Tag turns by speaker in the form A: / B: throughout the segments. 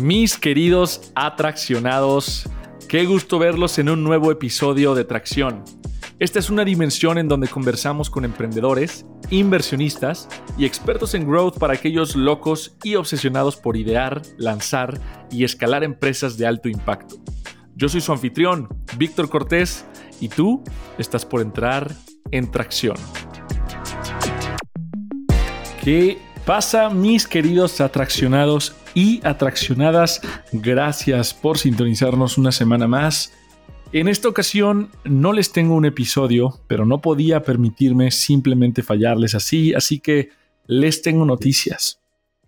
A: Mis queridos atraccionados, qué gusto verlos en un nuevo episodio de Tracción. Esta es una dimensión en donde conversamos con emprendedores, inversionistas y expertos en growth para aquellos locos y obsesionados por idear, lanzar y escalar empresas de alto impacto. Yo soy su anfitrión, Víctor Cortés, y tú estás por entrar en Tracción. ¿Qué pasa, mis queridos atraccionados y atraccionadas? Gracias por sintonizarnos una semana más. En esta ocasión no les tengo un episodio, pero no podía permitirme simplemente fallarles así, así que les tengo noticias.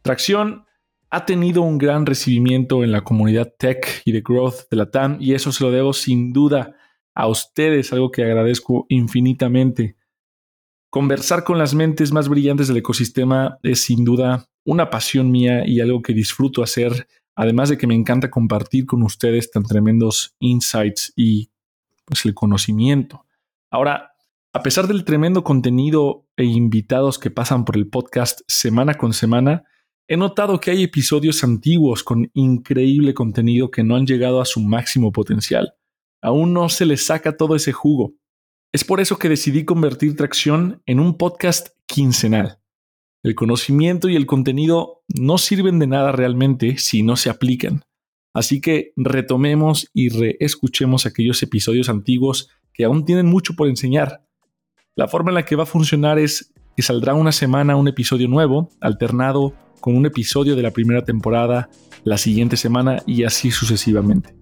A: Tracción ha tenido un gran recibimiento en la comunidad tech y de growth de la TAM y eso se lo debo sin duda a ustedes, algo que agradezco infinitamente. Conversar con las mentes más brillantes del ecosistema es sin duda una pasión mía y algo que disfruto hacer, además de que me encanta compartir con ustedes tan tremendos insights y pues el conocimiento. Ahora, a pesar del tremendo contenido e invitados que pasan por el podcast semana con semana, he notado que hay episodios antiguos con increíble contenido que no han llegado a su máximo potencial. Aún no se les saca todo ese jugo. Es por eso que decidí convertir Tracción en un podcast quincenal. El conocimiento y el contenido no sirven de nada realmente si no se aplican. Así que retomemos y reescuchemos aquellos episodios antiguos que aún tienen mucho por enseñar. La forma en la que va a funcionar es que saldrá una semana un episodio nuevo, alternado con un episodio de la primera temporada la siguiente semana y así sucesivamente.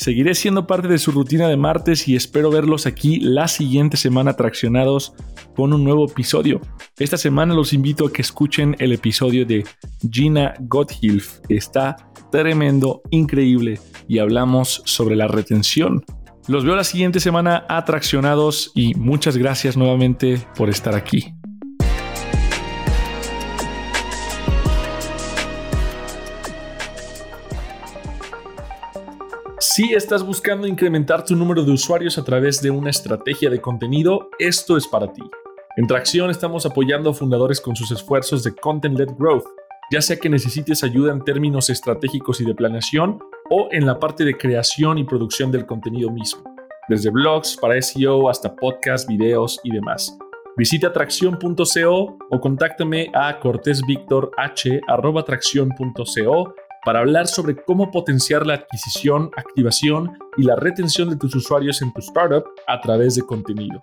A: Seguiré siendo parte de su rutina de martes y espero verlos aquí la siguiente semana traccionados con un nuevo episodio. Esta semana los invito a que escuchen el episodio de Gina Gotthilf, está tremendo, increíble y hablamos sobre la retención. Los veo la siguiente semana atraccionados y muchas gracias nuevamente por estar aquí. Si estás buscando incrementar tu número de usuarios a través de una estrategia de contenido, esto es para ti. En Tracción estamos apoyando a fundadores con sus esfuerzos de Content-led Growth, ya sea que necesites ayuda en términos estratégicos y de planeación o en la parte de creación y producción del contenido mismo, desde blogs para SEO hasta podcasts, videos y demás. Visita tracción.co o contáctame a cortesvictorh.tracción.co para hablar sobre cómo potenciar la adquisición, activación y la retención de tus usuarios en tu startup a través de contenido.